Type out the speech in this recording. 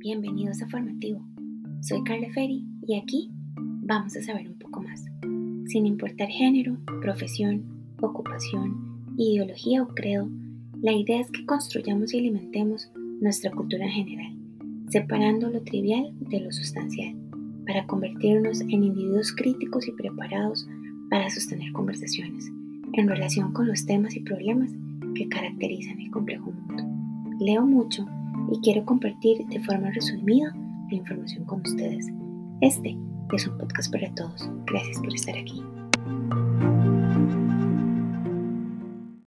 Bienvenidos a Formativo. Soy Carla Ferry y aquí vamos a saber un poco más. Sin importar género, profesión, ocupación, ideología o credo, la idea es que construyamos y alimentemos nuestra cultura en general, separando lo trivial de lo sustancial, para convertirnos en individuos críticos y preparados para sostener conversaciones en relación con los temas y problemas que caracterizan el complejo mundo. Leo mucho y quiero compartir de forma resumida la información con ustedes. Este es un podcast para todos. Gracias por estar aquí.